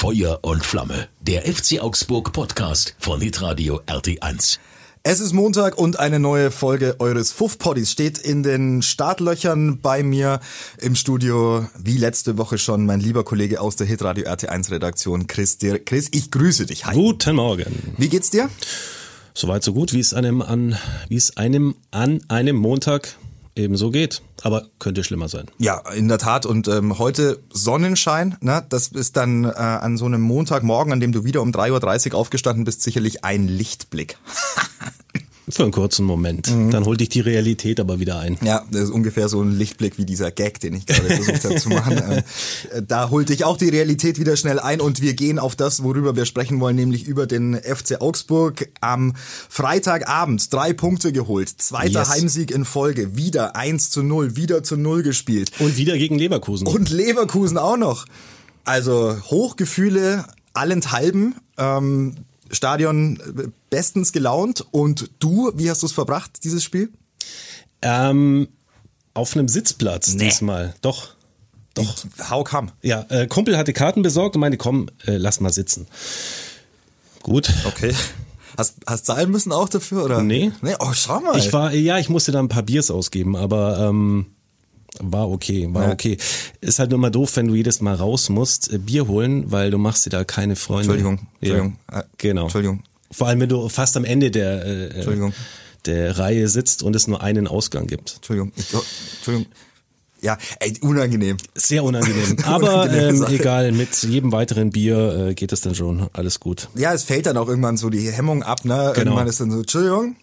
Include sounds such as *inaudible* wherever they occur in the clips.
Feuer und Flamme. Der FC Augsburg Podcast von Hitradio RT1. Es ist Montag und eine neue Folge eures Fuff-Poddies steht in den Startlöchern bei mir im Studio, wie letzte Woche schon, mein lieber Kollege aus der Hitradio RT1 Redaktion, Chris. Chris, ich grüße dich. Hi. Guten Morgen. Wie geht's dir? Soweit so gut, wie es einem an, wie es einem an einem Montag ebenso geht. Aber könnte schlimmer sein. Ja, in der Tat. Und ähm, heute Sonnenschein. Ne? Das ist dann äh, an so einem Montagmorgen, an dem du wieder um 3.30 Uhr aufgestanden bist, sicherlich ein Lichtblick. *laughs* Für einen kurzen Moment. Mhm. Dann holt dich die Realität aber wieder ein. Ja, das ist ungefähr so ein Lichtblick wie dieser Gag, den ich gerade versucht habe zu machen. *laughs* Ähm, äh, da holt dich auch die Realität wieder schnell ein und wir gehen auf das, worüber wir sprechen wollen, nämlich über den FC Augsburg am Freitagabend. Drei Punkte geholt, zweiter yes. Heimsieg in Folge, wieder 1 zu 0, wieder zu 0 gespielt. Und wieder gegen Leverkusen. Und Leverkusen auch noch. Also Hochgefühle allenthalben. Ähm, Stadion äh, bestens gelaunt. Und du, wie hast du es verbracht, dieses Spiel? Ähm, auf einem Sitzplatz nee. diesmal. Doch. Doch. How come? Ja, äh, Kumpel hatte Karten besorgt und meinte, komm, äh, lass mal sitzen. Gut. Okay. Hast, hast zahlen müssen auch dafür, oder? Nee. Nee, oh, schau mal. Ich war, ja, ich musste da ein paar Biers ausgeben, aber ähm, war okay, war ja. okay. Ist halt nur mal doof, wenn du jedes Mal raus musst, äh, Bier holen, weil du machst dir da keine Freunde. Entschuldigung, Entschuldigung. Ja, genau. Entschuldigung. Vor allem, wenn du fast am Ende der, äh, äh Entschuldigung. der Reihe sitzt und es nur einen Ausgang gibt. Entschuldigung. Ich, Entschuldigung. Ja, ey, unangenehm. Sehr unangenehm. *laughs* Aber ähm, egal, mit jedem weiteren Bier äh, geht es dann schon alles gut. Ja, es fällt dann auch irgendwann so die Hemmung ab, ne? Genau. Irgendwann ist dann so, Entschuldigung,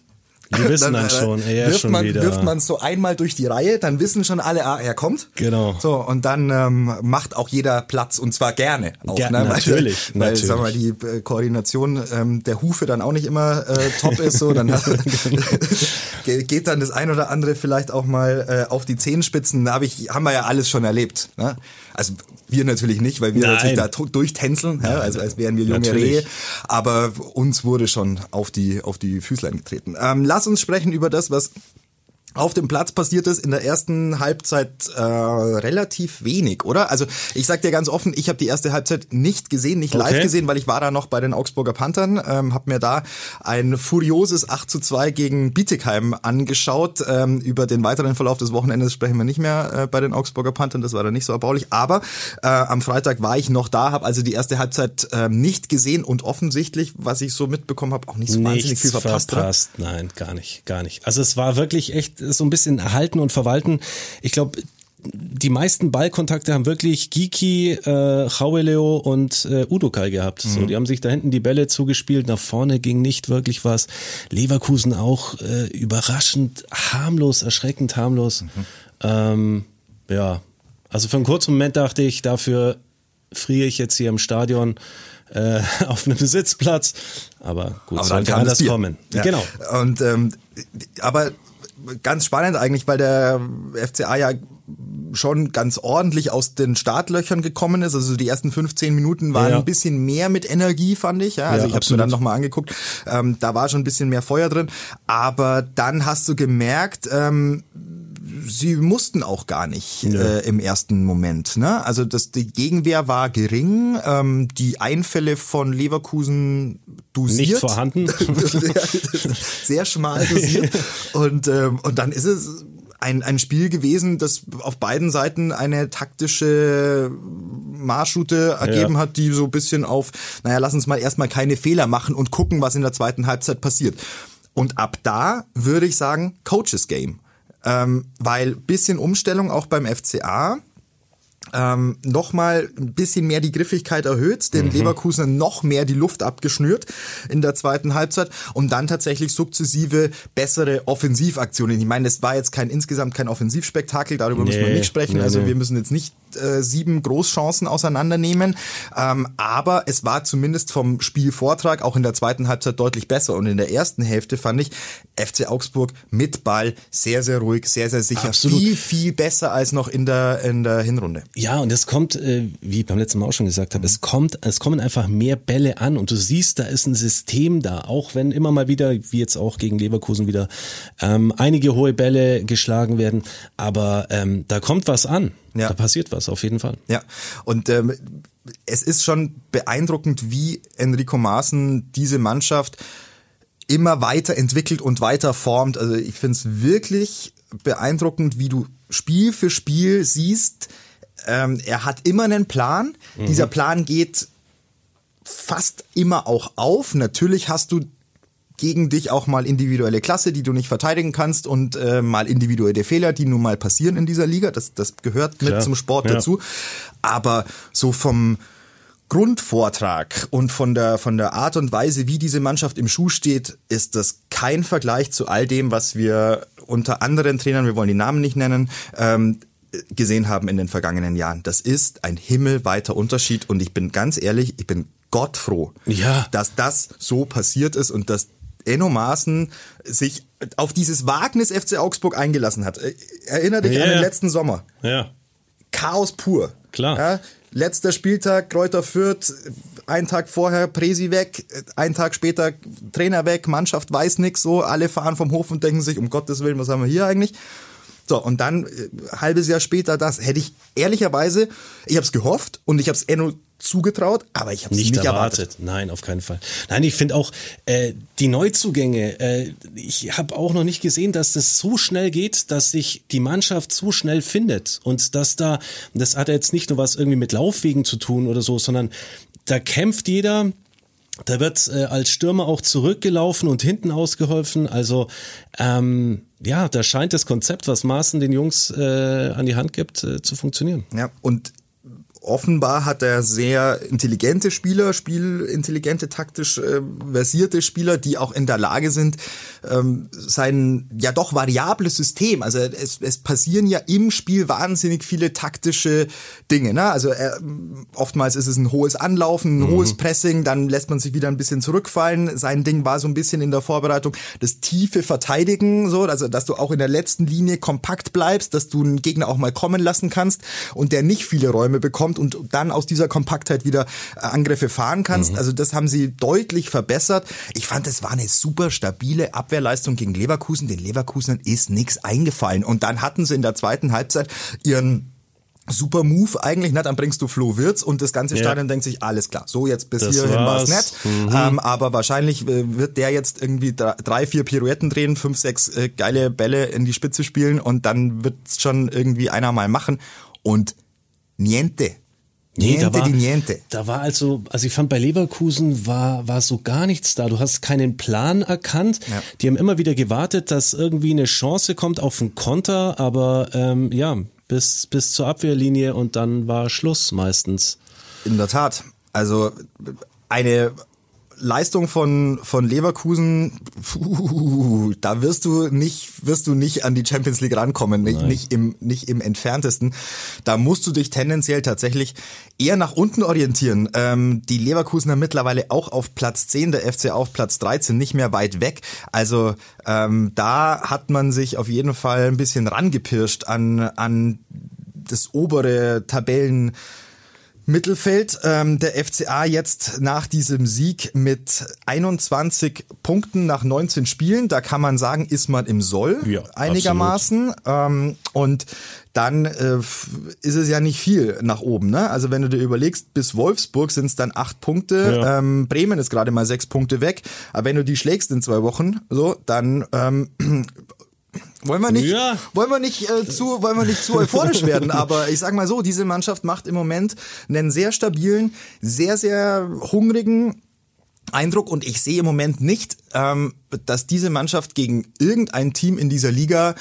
*laughs* die wissen dann, dann schon, ja, wirft schon man, wieder. Wirft man so einmal durch die Reihe, dann wissen schon alle, ah, er kommt. Genau. So, und dann ähm, macht auch jeder Platz und zwar gerne. Auch, ja, ne? Natürlich. Weil, natürlich. *laughs* sag mal, die äh, Koordination ähm, der Hufe dann auch nicht immer äh, top ist. So, dann *laughs* geht dann das ein oder andere vielleicht auch mal äh, auf die Zehenspitzen. Da hab ich, haben wir ja alles schon erlebt. Ne? Also wir natürlich nicht, weil wir Nein. natürlich da durchtänzeln, ja, also als wären wir junge natürlich. Rehe. Aber uns wurde schon auf die, auf die Füßlein getreten. Ähm, lass uns sprechen über das, was auf dem Platz passiert ist in der ersten Halbzeit äh, relativ wenig, oder? Also ich sag dir ganz offen, ich habe die erste Halbzeit nicht gesehen, nicht okay. live gesehen, weil ich war da noch bei den Augsburger Panthern, ähm, habe mir da ein furioses 8 zu 2 gegen Bietigheim angeschaut. Ähm, über den weiteren Verlauf des Wochenendes sprechen wir nicht mehr äh, bei den Augsburger Panthern, das war da nicht so erbaulich. Aber äh, am Freitag war ich noch da, habe also die erste Halbzeit äh, nicht gesehen und offensichtlich, was ich so mitbekommen habe, auch nicht so Nichts wahnsinnig viel verpasst. verpasst. Nein, gar nicht, gar nicht. Also es war wirklich echt so ein bisschen erhalten und verwalten. Ich glaube, die meisten Ballkontakte haben wirklich Giki, äh, Chaueleo und äh, Udokai gehabt. Mhm. So, die haben sich da hinten die Bälle zugespielt, nach vorne ging nicht wirklich was. Leverkusen auch äh, überraschend harmlos, erschreckend harmlos. Mhm. Ähm, ja, also für einen kurzen Moment dachte ich, dafür friere ich jetzt hier im Stadion äh, *laughs* auf einem Sitzplatz. Aber gut, aber sollte anders kommen. Ja. Genau. Und ähm, aber ganz spannend eigentlich, weil der FCA ja schon ganz ordentlich aus den Startlöchern gekommen ist. Also die ersten 15 Minuten waren ja. ein bisschen mehr mit Energie, fand ich. Ja, also ja, ich habe es mir dann nochmal angeguckt. Ähm, da war schon ein bisschen mehr Feuer drin. Aber dann hast du gemerkt, ähm, sie mussten auch gar nicht ja. äh, im ersten Moment. Ne? Also das, die Gegenwehr war gering, ähm, die Einfälle von Leverkusen dosiert. Nicht vorhanden. *laughs* Sehr schmal dosiert. *laughs* und, ähm, und dann ist es ein, ein Spiel gewesen, das auf beiden Seiten eine taktische Marschroute ergeben ja. hat, die so ein bisschen auf, naja, lass uns mal erstmal keine Fehler machen und gucken, was in der zweiten Halbzeit passiert. Und ab da würde ich sagen, Coaches Game. Ähm, weil bisschen Umstellung auch beim FCA ähm, nochmal ein bisschen mehr die Griffigkeit erhöht, den mhm. Leverkusen noch mehr die Luft abgeschnürt in der zweiten Halbzeit und dann tatsächlich sukzessive bessere Offensivaktionen. Ich meine, es war jetzt kein insgesamt kein Offensivspektakel, darüber nee, müssen wir nicht sprechen. Nee, also wir müssen jetzt nicht äh, sieben Großchancen auseinandernehmen, ähm, aber es war zumindest vom Spielvortrag auch in der zweiten Halbzeit deutlich besser und in der ersten Hälfte fand ich FC Augsburg mit Ball sehr sehr ruhig, sehr sehr sicher, Absolut. viel viel besser als noch in der in der Hinrunde. Ja, und es kommt, äh, wie ich beim letzten Mal auch schon gesagt habe, es kommt, es kommen einfach mehr Bälle an und du siehst, da ist ein System da, auch wenn immer mal wieder, wie jetzt auch gegen Leverkusen wieder, ähm, einige hohe Bälle geschlagen werden, aber ähm, da kommt was an. Ja. Da passiert was, auf jeden Fall. Ja, und ähm, es ist schon beeindruckend, wie Enrico Maaßen diese Mannschaft immer weiter entwickelt und weiter formt. Also ich finde es wirklich beeindruckend, wie du Spiel für Spiel siehst, ähm, er hat immer einen Plan. Mhm. Dieser Plan geht fast immer auch auf. Natürlich hast du gegen dich auch mal individuelle Klasse, die du nicht verteidigen kannst und äh, mal individuelle Fehler, die nun mal passieren in dieser Liga. Das, das gehört mit Klar. zum Sport ja. dazu. Aber so vom Grundvortrag und von der, von der Art und Weise, wie diese Mannschaft im Schuh steht, ist das kein Vergleich zu all dem, was wir unter anderen Trainern, wir wollen die Namen nicht nennen, ähm, gesehen haben in den vergangenen Jahren. Das ist ein himmelweiter Unterschied und ich bin ganz ehrlich, ich bin gottfroh, ja. dass das so passiert ist und dass Enno Maaßen sich auf dieses Wagnis FC Augsburg eingelassen hat. Erinner dich ja, an den letzten Sommer. Ja. Chaos pur. Klar. Ja, letzter Spieltag, Kräuter Fürth, ein Tag vorher Presi weg, ein Tag später Trainer weg, Mannschaft weiß nix, so, alle fahren vom Hof und denken sich, um Gottes Willen, was haben wir hier eigentlich? So, und dann äh, halbes Jahr später das, hätte ich ehrlicherweise, ich habe es gehofft und ich habe es Enno zugetraut, aber ich habe es nicht, nicht erwartet. erwartet. Nein, auf keinen Fall. Nein, ich finde auch äh, die Neuzugänge. Äh, ich habe auch noch nicht gesehen, dass das so schnell geht, dass sich die Mannschaft so schnell findet und dass da, das hat jetzt nicht nur was irgendwie mit Laufwegen zu tun oder so, sondern da kämpft jeder. Da wird äh, als Stürmer auch zurückgelaufen und hinten ausgeholfen. Also ähm, ja, da scheint das Konzept, was Maaßen den Jungs äh, an die Hand gibt, äh, zu funktionieren. Ja, und offenbar hat er sehr intelligente Spieler, spielintelligente, taktisch äh, versierte Spieler, die auch in der Lage sind, ähm, sein ja doch variables System, also es, es passieren ja im Spiel wahnsinnig viele taktische Dinge. Ne? Also er, oftmals ist es ein hohes Anlaufen, ein mhm. hohes Pressing, dann lässt man sich wieder ein bisschen zurückfallen. Sein Ding war so ein bisschen in der Vorbereitung das tiefe Verteidigen, so, also dass du auch in der letzten Linie kompakt bleibst, dass du einen Gegner auch mal kommen lassen kannst und der nicht viele Räume bekommt und dann aus dieser Kompaktheit wieder äh, Angriffe fahren kannst. Mhm. Also das haben sie deutlich verbessert. Ich fand, es war eine super stabile Abwehrleistung gegen Leverkusen. Den Leverkusenern ist nichts eingefallen. Und dann hatten sie in der zweiten Halbzeit ihren Super Move eigentlich, ne? dann bringst du Flo Wirtz und das ganze Stadion ja. denkt sich, alles klar, so jetzt bis das hierhin war es nett. Mhm. Ähm, aber wahrscheinlich äh, wird der jetzt irgendwie drei, vier Pirouetten drehen, fünf, sechs äh, geile Bälle in die Spitze spielen und dann wird's schon irgendwie einer mal machen. Und niente. Nee, niente da war, niente. Da war also, also ich fand bei Leverkusen war, war so gar nichts da. Du hast keinen Plan erkannt. Ja. Die haben immer wieder gewartet, dass irgendwie eine Chance kommt auf einen Konter, aber ähm, ja, bis, bis zur Abwehrlinie und dann war Schluss meistens. In der Tat. Also eine Leistung von, von Leverkusen, puh, da wirst du nicht, wirst du nicht an die Champions League rankommen, nicht, nicht, im, nicht im entferntesten. Da musst du dich tendenziell tatsächlich eher nach unten orientieren. Ähm, die Leverkusener mittlerweile auch auf Platz 10, der FC auf Platz 13, nicht mehr weit weg. Also ähm, da hat man sich auf jeden Fall ein bisschen rangepirscht an, an das obere Tabellen. Mittelfeld. Ähm, der FCA jetzt nach diesem Sieg mit 21 Punkten nach 19 Spielen. Da kann man sagen, ist man im Soll ja, einigermaßen. Ähm, und dann äh, ist es ja nicht viel nach oben. Ne? Also wenn du dir überlegst, bis Wolfsburg sind es dann acht Punkte. Ja. Ähm, Bremen ist gerade mal sechs Punkte weg. Aber wenn du die schlägst in zwei Wochen, so dann ähm, wollen wir nicht, ja. wollen wir nicht äh, zu, wollen wir nicht zu euphorisch werden, *laughs* aber ich sag mal so, diese Mannschaft macht im Moment einen sehr stabilen, sehr, sehr hungrigen Eindruck und ich sehe im Moment nicht, ähm, dass diese Mannschaft gegen irgendein Team in dieser Liga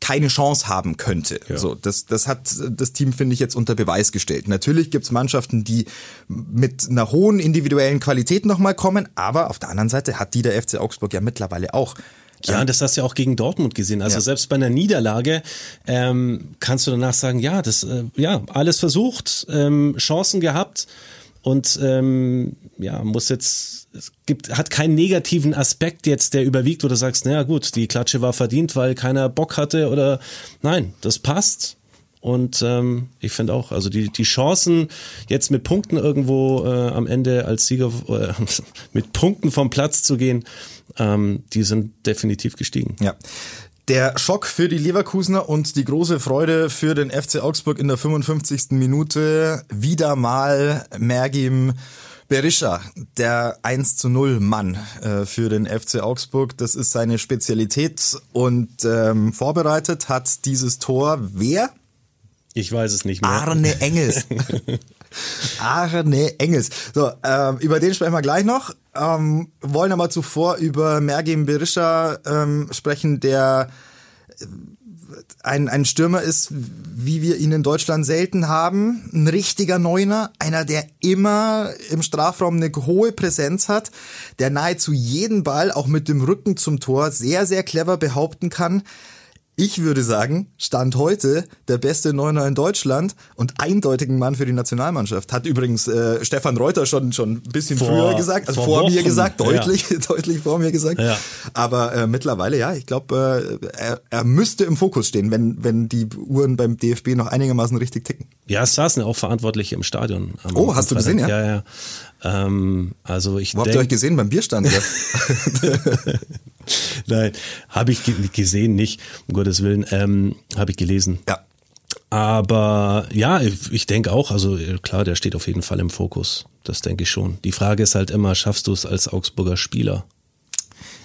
keine Chance haben könnte. Ja. So, das, das hat das Team, finde ich, jetzt unter Beweis gestellt. Natürlich gibt's Mannschaften, die mit einer hohen individuellen Qualität nochmal kommen, aber auf der anderen Seite hat die der FC Augsburg ja mittlerweile auch. Ja, das hast du ja auch gegen Dortmund gesehen. Also ja. selbst bei einer Niederlage ähm, kannst du danach sagen, ja, das, äh, ja, alles versucht, ähm, Chancen gehabt und ähm, ja, muss jetzt, es gibt, hat keinen negativen Aspekt jetzt, der überwiegt, wo du sagst, naja gut, die Klatsche war verdient, weil keiner Bock hatte oder nein, das passt. Und ähm, ich finde auch, also die, die Chancen, jetzt mit Punkten irgendwo äh, am Ende als Sieger äh, *laughs* mit Punkten vom Platz zu gehen, ähm, die sind definitiv gestiegen. Ja. Der Schock für die Leverkusener und die große Freude für den FC Augsburg in der 55. Minute. Wieder mal Mergim Berisha, der 1 zu 0 Mann äh, für den FC Augsburg. Das ist seine Spezialität und ähm, vorbereitet hat dieses Tor wer? Ich weiß es nicht mehr. Arne Engels. *laughs* Arne Engels. So, ähm, über den sprechen wir gleich noch. Ähm, wollen aber zuvor über Mergim Berisha ähm, sprechen, der äh, ein, ein Stürmer ist, wie wir ihn in Deutschland selten haben. Ein richtiger Neuner, einer, der immer im Strafraum eine hohe Präsenz hat, der nahezu jeden Ball auch mit dem Rücken zum Tor sehr, sehr clever behaupten kann. Ich würde sagen, Stand heute der beste Neuner in Deutschland und eindeutigen Mann für die Nationalmannschaft. Hat übrigens äh, Stefan Reuter schon schon ein bisschen vor, früher gesagt, also vor, vor mir gesagt, deutlich, ja. *laughs* deutlich vor mir gesagt. Ja. Aber äh, mittlerweile, ja, ich glaube, äh, er, er müsste im Fokus stehen, wenn, wenn die Uhren beim DFB noch einigermaßen richtig ticken. Ja, es saßen ja auch Verantwortliche im Stadion. oh, hast du gesehen, ja? Ja, ja. Ähm, also ich Wo habt ihr euch gesehen? Beim Bierstand? *laughs* Nein, habe ich gesehen, nicht, um Gottes Willen, ähm, habe ich gelesen. Ja. Aber ja, ich denke auch, also klar, der steht auf jeden Fall im Fokus. Das denke ich schon. Die Frage ist halt immer, schaffst du es als Augsburger Spieler?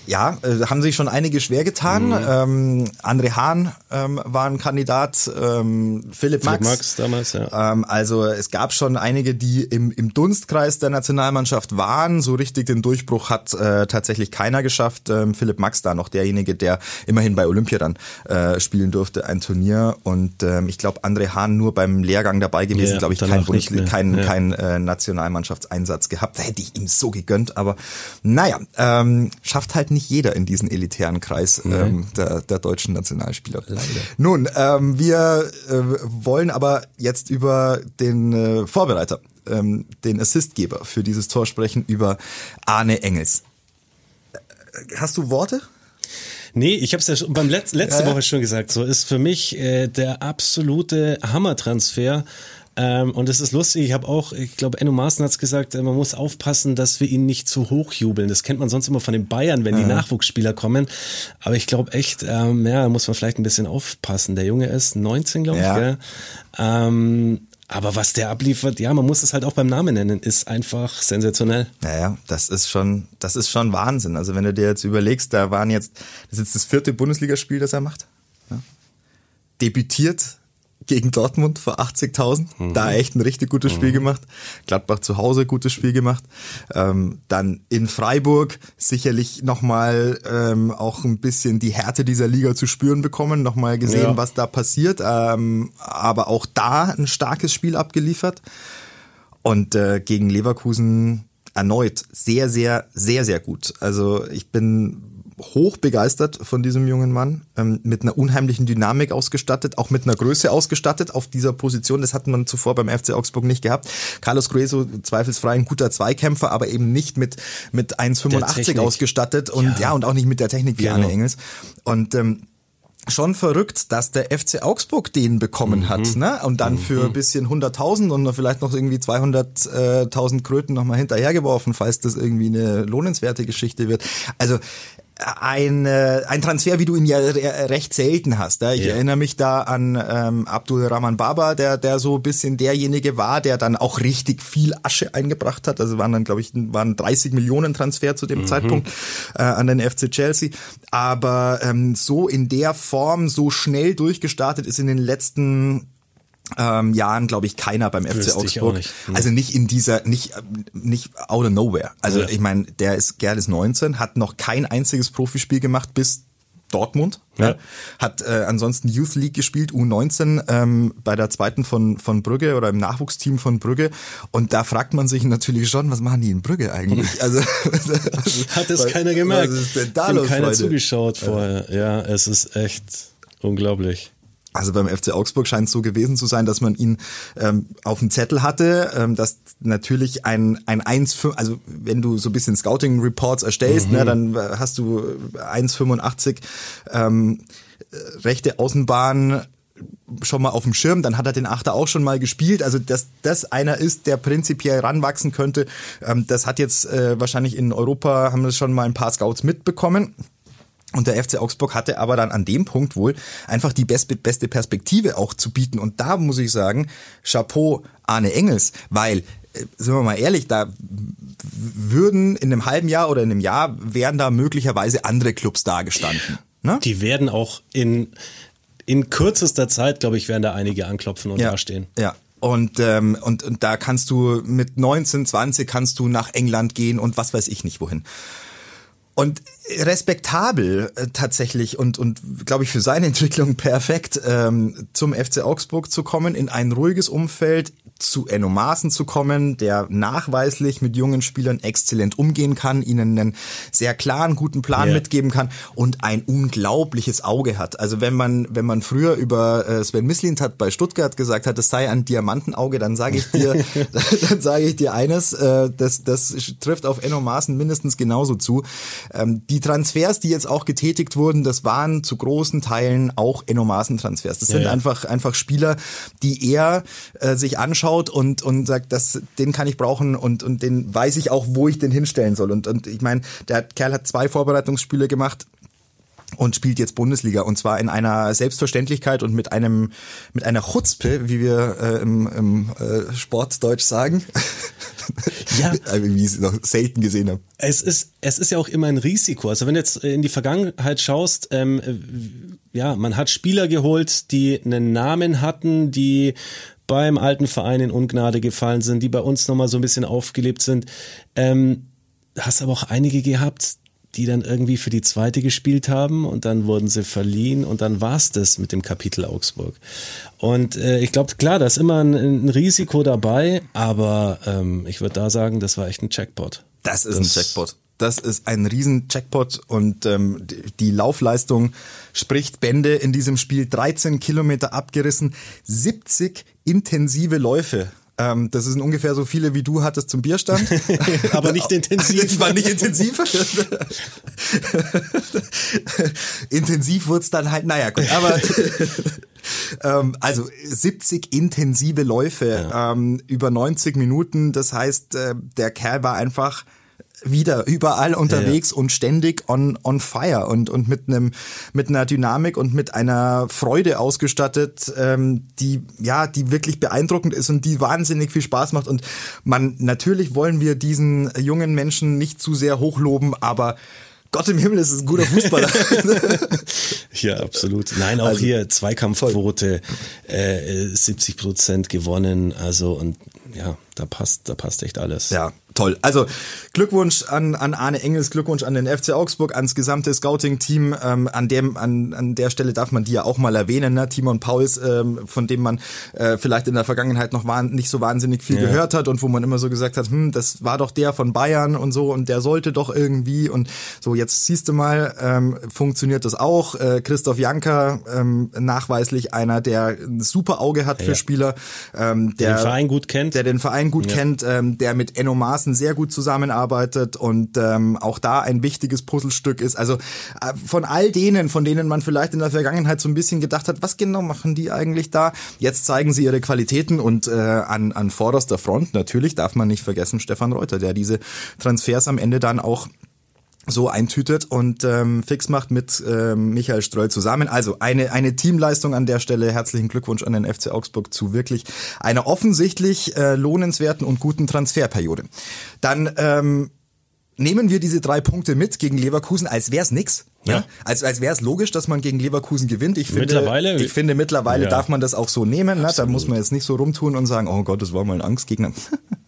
Ja, äh, haben sich schon einige schwer getan. Mhm. Ähm, André Hahn ähm, war ein Kandidat, ähm, Philipp, Philipp Max. Max damals, ja. Ähm, also es gab schon einige, die im, im Dunstkreis der Nationalmannschaft waren. So richtig den Durchbruch hat äh, tatsächlich keiner geschafft. Ähm, Philipp Max da noch derjenige, der immerhin bei Olympia dann äh, spielen durfte, ein Turnier. Und ähm, ich glaube, André Hahn nur beim Lehrgang dabei gewesen, ja, glaube ich, kein, Bundesliga, kein, ja. kein äh, Nationalmannschaftseinsatz gehabt. Da hätte ich ihm so gegönnt. Aber naja, ähm, schafft halt nicht jeder in diesen elitären Kreis ähm, der, der deutschen Nationalspieler. Leider. Nun, ähm, wir äh, wollen aber jetzt über den äh, Vorbereiter, ähm, den Assistgeber für dieses Tor sprechen, über Arne Engels. Äh, hast du Worte? Nee, ich habe es ja schon beim Letz letzte ja. Woche schon gesagt. So ist für mich äh, der absolute Hammertransfer ähm, und es ist lustig, ich habe auch, ich glaube, Enno Maaßen hat es gesagt, äh, man muss aufpassen, dass wir ihn nicht zu hoch jubeln. Das kennt man sonst immer von den Bayern, wenn ja. die Nachwuchsspieler kommen. Aber ich glaube echt, ähm, ja, muss man vielleicht ein bisschen aufpassen. Der Junge ist 19, glaube ich, ja. gell? Ähm, aber was der abliefert, ja, man muss es halt auch beim Namen nennen, ist einfach sensationell. Naja, das ist schon, das ist schon Wahnsinn. Also wenn du dir jetzt überlegst, da waren jetzt, das ist jetzt das vierte Bundesligaspiel, das er macht. Ja. Debütiert gegen Dortmund vor 80.000. Mhm. Da echt ein richtig gutes Spiel mhm. gemacht. Gladbach zu Hause gutes Spiel gemacht. Ähm, dann in Freiburg sicherlich nochmal ähm, auch ein bisschen die Härte dieser Liga zu spüren bekommen. Nochmal gesehen, ja. was da passiert. Ähm, aber auch da ein starkes Spiel abgeliefert. Und äh, gegen Leverkusen erneut sehr, sehr, sehr, sehr gut. Also ich bin hoch begeistert von diesem jungen Mann, ähm, mit einer unheimlichen Dynamik ausgestattet, auch mit einer Größe ausgestattet auf dieser Position. Das hat man zuvor beim FC Augsburg nicht gehabt. Carlos Grueso zweifelsfrei ein guter Zweikämpfer, aber eben nicht mit mit 1,85 ausgestattet und ja. ja. und auch nicht mit der Technik wie genau. Arne Engels. Und ähm, schon verrückt, dass der FC Augsburg den bekommen mhm. hat, ne? Und dann mhm. für ein bisschen 100.000 und vielleicht noch irgendwie 200.000 Kröten nochmal hinterhergeworfen, falls das irgendwie eine lohnenswerte Geschichte wird. Also ein, äh, ein Transfer, wie du ihn ja recht selten hast. Ja? Ich ja. erinnere mich da an ähm, Abdul Rahman Baba, der, der so ein bisschen derjenige war, der dann auch richtig viel Asche eingebracht hat. Also waren dann, glaube ich, waren 30 Millionen Transfer zu dem mhm. Zeitpunkt äh, an den FC Chelsea. Aber ähm, so in der Form, so schnell durchgestartet ist in den letzten ähm, Jahren, glaube ich, keiner beim FC Wüsste Augsburg. Nicht. Mhm. Also nicht in dieser, nicht, nicht out of nowhere. Also ja. ich meine, der ist, Gerd ist 19, hat noch kein einziges Profispiel gemacht bis Dortmund. Ja. Hat äh, ansonsten Youth League gespielt, U19 ähm, bei der zweiten von, von Brügge oder im Nachwuchsteam von Brügge. Und da fragt man sich natürlich schon, was machen die in Brügge eigentlich? Also, *laughs* also Hat es keiner gemerkt. Was ist denn da los, keiner Leute? zugeschaut vorher. Ja, es ist echt unglaublich. Also beim FC Augsburg scheint es so gewesen zu sein, dass man ihn ähm, auf dem Zettel hatte, ähm, dass natürlich ein ein 1, also wenn du so ein bisschen Scouting Reports erstellst, ne, mhm. ne, dann hast du 1,85 ähm, rechte Außenbahn schon mal auf dem Schirm, dann hat er den Achter auch schon mal gespielt. Also dass das einer ist, der prinzipiell ranwachsen könnte, ähm, das hat jetzt äh, wahrscheinlich in Europa haben das schon mal ein paar Scouts mitbekommen. Und der FC Augsburg hatte aber dann an dem Punkt wohl einfach die beste Perspektive auch zu bieten. Und da muss ich sagen, Chapeau Arne Engels, weil äh, sind wir mal ehrlich, da würden in einem halben Jahr oder in einem Jahr wären da möglicherweise andere Clubs dagestanden. Ne? Die werden auch in, in kürzester Zeit, glaube ich, werden da einige anklopfen und ja, dastehen. Ja, und, ähm, und, und da kannst du mit 19, 20 kannst du nach England gehen und was weiß ich nicht wohin. Und respektabel äh, tatsächlich und, und glaube ich für seine *laughs* Entwicklung perfekt ähm, zum FC Augsburg zu kommen, in ein ruhiges Umfeld, zu Enno Maaßen zu kommen, der nachweislich mit jungen Spielern exzellent umgehen kann, ihnen einen sehr klaren, guten Plan yeah. mitgeben kann und ein unglaubliches Auge hat. Also wenn man, wenn man früher über äh, Sven hat bei Stuttgart gesagt hat, es sei ein Diamantenauge, dann sage ich dir, *laughs* *laughs* dann sage ich dir eines, äh, das, das trifft auf Enno Maaßen mindestens genauso zu. Ähm, die Transfers, die jetzt auch getätigt wurden, das waren zu großen Teilen auch Enno Maaßen Transfers. Das ja, sind ja. einfach, einfach Spieler, die er äh, sich anschaut und, und sagt, das, den kann ich brauchen und, und den weiß ich auch, wo ich den hinstellen soll. Und, und ich meine, der Kerl hat zwei Vorbereitungsspiele gemacht und spielt jetzt Bundesliga und zwar in einer Selbstverständlichkeit und mit einem mit einer Chutzpe, wie wir äh, im, im äh, Sportdeutsch sagen. *laughs* Ja, wie ich es noch selten gesehen habe. Es ist es ist ja auch immer ein Risiko. Also wenn du jetzt in die Vergangenheit schaust, ähm, ja, man hat Spieler geholt, die einen Namen hatten, die beim alten Verein in Ungnade gefallen sind, die bei uns nochmal so ein bisschen aufgelebt sind. Ähm, hast aber auch einige gehabt, die dann irgendwie für die zweite gespielt haben und dann wurden sie verliehen und dann war's das mit dem Kapitel Augsburg. Und äh, ich glaube, klar, da ist immer ein, ein Risiko dabei, aber ähm, ich würde da sagen, das war echt ein Jackpot. Das ist das, ein Jackpot. Das ist ein riesen Jackpot und ähm, die Laufleistung spricht Bände in diesem Spiel. 13 Kilometer abgerissen, 70 intensive Läufe ähm, das sind ungefähr so viele, wie du hattest zum Bierstand. *laughs* Aber nicht *laughs* intensiv. Das *laughs* war nicht intensiv. intensiv wurde es dann halt, naja, gut. Aber ähm, also 70 intensive Läufe ja. ähm, über 90 Minuten. Das heißt, äh, der Kerl war einfach wieder überall unterwegs ja, ja. und ständig on, on fire und, und mit einem, mit einer Dynamik und mit einer Freude ausgestattet, ähm, die, ja, die wirklich beeindruckend ist und die wahnsinnig viel Spaß macht. Und man, natürlich wollen wir diesen jungen Menschen nicht zu sehr hochloben, aber Gott im Himmel, ist es ein guter Fußballer. *laughs* ja, absolut. Nein, auch also, hier Zweikampfquote, äh, 70 Prozent gewonnen, also und ja, da passt, da passt echt alles. Ja, toll. Also Glückwunsch an, an Arne Engels, Glückwunsch an den FC Augsburg, ans gesamte Scouting-Team. Ähm, an, dem, an, an der Stelle darf man die ja auch mal erwähnen, ne? Timon Pauls, ähm, von dem man äh, vielleicht in der Vergangenheit noch war, nicht so wahnsinnig viel ja. gehört hat und wo man immer so gesagt hat, hm, das war doch der von Bayern und so und der sollte doch irgendwie und so, jetzt siehst du mal, ähm, funktioniert das auch. Äh, Christoph Janker, ähm, nachweislich einer, der ein super Auge hat ja. für Spieler. Ähm, der den Verein gut kennt. Der den Verein gut ja. kennt, ähm, der mit Enno Maas Maßen sehr gut zusammenarbeitet und ähm, auch da ein wichtiges Puzzlestück ist. Also äh, von all denen, von denen man vielleicht in der Vergangenheit so ein bisschen gedacht hat, was genau machen die eigentlich da? Jetzt zeigen sie ihre Qualitäten und äh, an, an vorderster Front natürlich darf man nicht vergessen Stefan Reuter, der diese Transfers am Ende dann auch so eintütet und ähm, fix macht mit ähm, Michael Ströll zusammen. Also eine, eine Teamleistung an der Stelle. Herzlichen Glückwunsch an den FC Augsburg zu wirklich einer offensichtlich äh, lohnenswerten und guten Transferperiode. Dann ähm, nehmen wir diese drei Punkte mit gegen Leverkusen, als wär's nix. Ja. ja. Als, als wäre es logisch, dass man gegen Leverkusen gewinnt. Ich finde, mittlerweile, ich finde, mittlerweile ja. darf man das auch so nehmen. Ne? Da muss man jetzt nicht so rumtun und sagen, oh Gott, das war mal ein Angstgegner.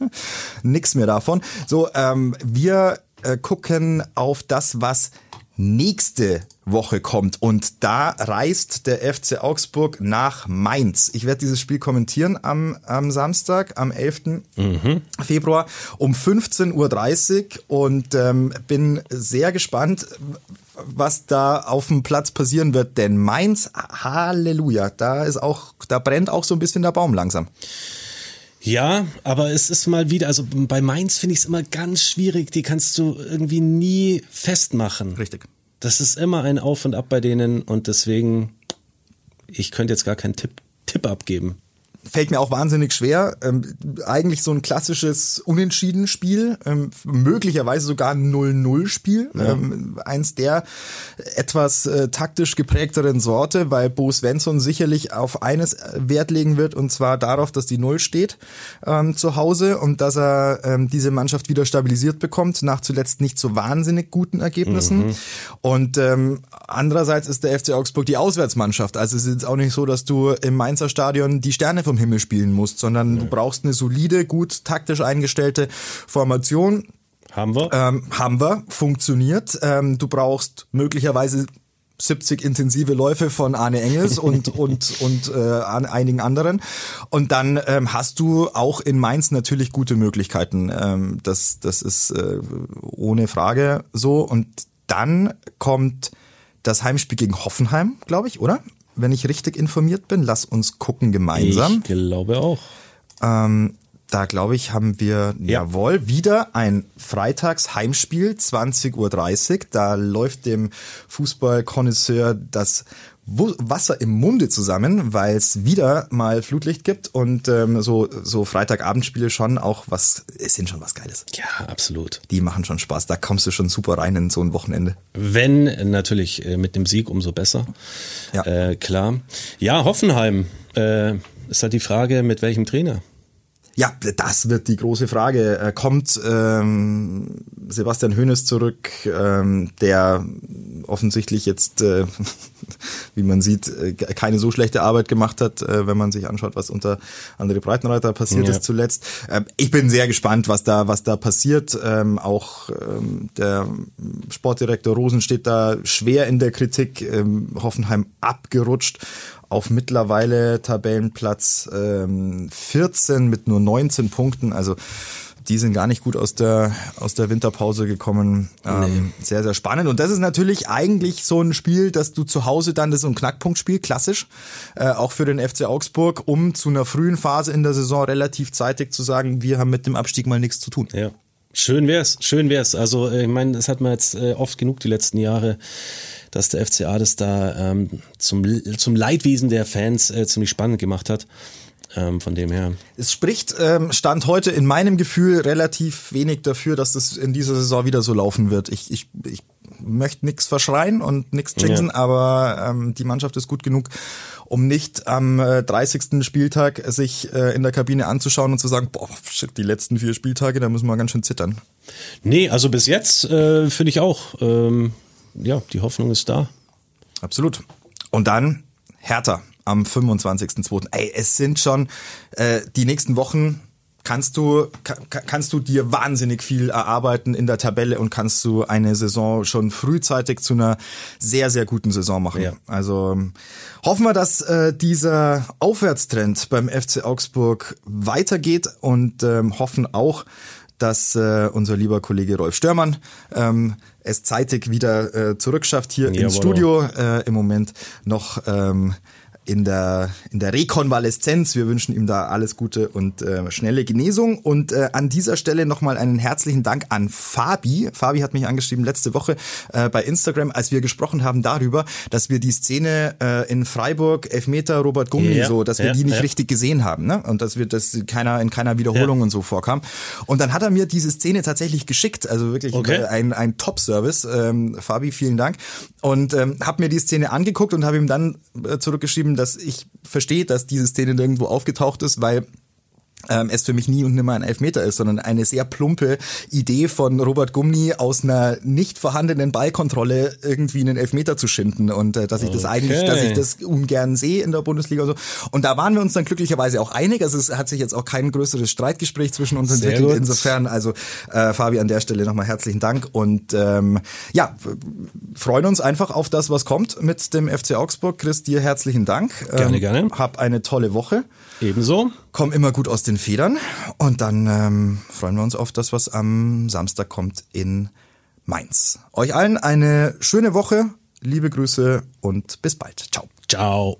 *laughs* Nix mehr davon. So, ähm, wir äh, gucken auf das, was nächste Woche kommt. Und da reist der FC Augsburg nach Mainz. Ich werde dieses Spiel kommentieren am, am Samstag, am 11. Mhm. Februar um 15.30 Uhr und ähm, bin sehr gespannt, was da auf dem Platz passieren wird. Denn Mainz, Halleluja, da ist auch, da brennt auch so ein bisschen der Baum langsam. Ja, aber es ist mal wieder, also bei Mainz finde ich es immer ganz schwierig, die kannst du irgendwie nie festmachen. Richtig. Das ist immer ein Auf und Ab bei denen und deswegen, ich könnte jetzt gar keinen Tipp, Tipp abgeben. Fällt mir auch wahnsinnig schwer. Ähm, eigentlich so ein klassisches Unentschieden-Spiel, ähm, möglicherweise sogar ein 0-0-Spiel. Ja. Ähm, eins der etwas äh, taktisch geprägteren Sorte, weil Bo Svensson sicherlich auf eines Wert legen wird, und zwar darauf, dass die Null steht ähm, zu Hause und dass er ähm, diese Mannschaft wieder stabilisiert bekommt, nach zuletzt nicht so wahnsinnig guten Ergebnissen. Mhm. Und ähm, andererseits ist der FC Augsburg die Auswärtsmannschaft. Also es ist jetzt auch nicht so, dass du im Mainzer Stadion die Sterne vom Himmel spielen musst, sondern ja. du brauchst eine solide, gut taktisch eingestellte Formation. Haben wir? Ähm, haben wir, funktioniert. Ähm, du brauchst möglicherweise 70 intensive Läufe von Arne Engels *laughs* und und und äh, einigen anderen und dann ähm, hast du auch in Mainz natürlich gute Möglichkeiten ähm, das das ist äh, ohne Frage so und dann kommt das Heimspiel gegen Hoffenheim glaube ich oder wenn ich richtig informiert bin. Lass uns gucken gemeinsam. Ich glaube auch. Ähm, da glaube ich, haben wir, ja. jawohl, wieder ein Freitags-Heimspiel, 20.30 Uhr. Da läuft dem Fußballkonnoisseur das Wasser im Munde zusammen, weil es wieder mal Flutlicht gibt und ähm, so so Freitagabendspiele schon auch was es sind schon was Geiles. Ja, absolut. Die machen schon Spaß. Da kommst du schon super rein in so ein Wochenende. Wenn natürlich äh, mit dem Sieg umso besser. Ja, äh, klar. Ja, Hoffenheim äh, ist halt die Frage, mit welchem Trainer. Ja, das wird die große Frage. Äh, kommt ähm, Sebastian Hoeneß zurück, ähm, der offensichtlich jetzt, äh, *laughs* wie man sieht, äh, keine so schlechte Arbeit gemacht hat, äh, wenn man sich anschaut, was unter André Breitenreiter passiert ja. ist zuletzt. Ähm, ich bin sehr gespannt, was da, was da passiert. Ähm, auch ähm, der Sportdirektor Rosen steht da schwer in der Kritik. Ähm, Hoffenheim abgerutscht auf mittlerweile Tabellenplatz ähm, 14 mit nur 19 Punkten. Also die sind gar nicht gut aus der, aus der Winterpause gekommen. Ähm, nee. Sehr, sehr spannend. Und das ist natürlich eigentlich so ein Spiel, dass du zu Hause dann, das ist so ein Knackpunktspiel, klassisch, äh, auch für den FC Augsburg, um zu einer frühen Phase in der Saison relativ zeitig zu sagen, wir haben mit dem Abstieg mal nichts zu tun. Ja. Schön wär's, schön wär's. Also äh, ich meine, das hat man jetzt äh, oft genug die letzten Jahre dass der FCA das da ähm, zum, zum Leidwesen der Fans äh, ziemlich spannend gemacht hat. Ähm, von dem her. Es spricht, ähm, stand heute in meinem Gefühl relativ wenig dafür, dass das in dieser Saison wieder so laufen wird. Ich, ich, ich möchte nichts verschreien und nichts jinxen, ja. aber ähm, die Mannschaft ist gut genug, um nicht am äh, 30. Spieltag sich äh, in der Kabine anzuschauen und zu sagen, boah, shit, die letzten vier Spieltage, da müssen wir ganz schön zittern. Nee, also bis jetzt äh, finde ich auch. Ähm ja, die Hoffnung ist da. Absolut. Und dann Hertha am 25.02. Ey, es sind schon äh, die nächsten Wochen kannst du kannst du dir wahnsinnig viel erarbeiten in der Tabelle und kannst du eine Saison schon frühzeitig zu einer sehr sehr guten Saison machen. Ja. Also ähm, hoffen wir, dass äh, dieser Aufwärtstrend beim FC Augsburg weitergeht und ähm, hoffen auch, dass äh, unser lieber Kollege Rolf Störmann ähm, es zeitig wieder äh, zurückschafft hier ja, ins Studio. Äh, Im Moment noch ähm, in der, in der Rekonvaleszenz. Wir wünschen ihm da alles Gute und äh, schnelle Genesung. Und äh, an dieser Stelle nochmal einen herzlichen Dank an Fabi. Fabi hat mich angeschrieben letzte Woche äh, bei Instagram, als wir gesprochen haben darüber, dass wir die Szene äh, in Freiburg, Elfmeter, Robert Gummi, ja, so, dass wir ja, die nicht ja. richtig gesehen haben, ne? Und dass wir das keiner in keiner Wiederholung und so vorkam. Und dann hat er mir diese Szene tatsächlich geschickt. Also wirklich okay. ein, ein Top-Service. Ähm, Fabi, vielen Dank. Und ähm, habe mir die Szene angeguckt und habe ihm dann äh, zurückgeschrieben, dass ich verstehe, dass diese Szene nirgendwo aufgetaucht ist, weil ähm, es für mich nie und nimmer ein Elfmeter ist, sondern eine sehr plumpe Idee von Robert Gumni aus einer nicht vorhandenen Ballkontrolle irgendwie einen Elfmeter zu schinden und äh, dass ich das eigentlich, dass ich das ungern sehe in der Bundesliga und so. Und da waren wir uns dann glücklicherweise auch einig. Also es hat sich jetzt auch kein größeres Streitgespräch zwischen uns entwickelt. Insofern, also äh, Fabi an der Stelle nochmal herzlichen Dank und ähm, ja, freuen uns einfach auf das, was kommt mit dem FC Augsburg. Chris, dir herzlichen Dank. Gerne, ähm, gerne. Hab eine tolle Woche. Ebenso. Komm immer gut aus den Federn und dann ähm, freuen wir uns auf das, was am Samstag kommt in Mainz. Euch allen eine schöne Woche, liebe Grüße und bis bald. Ciao. Ciao.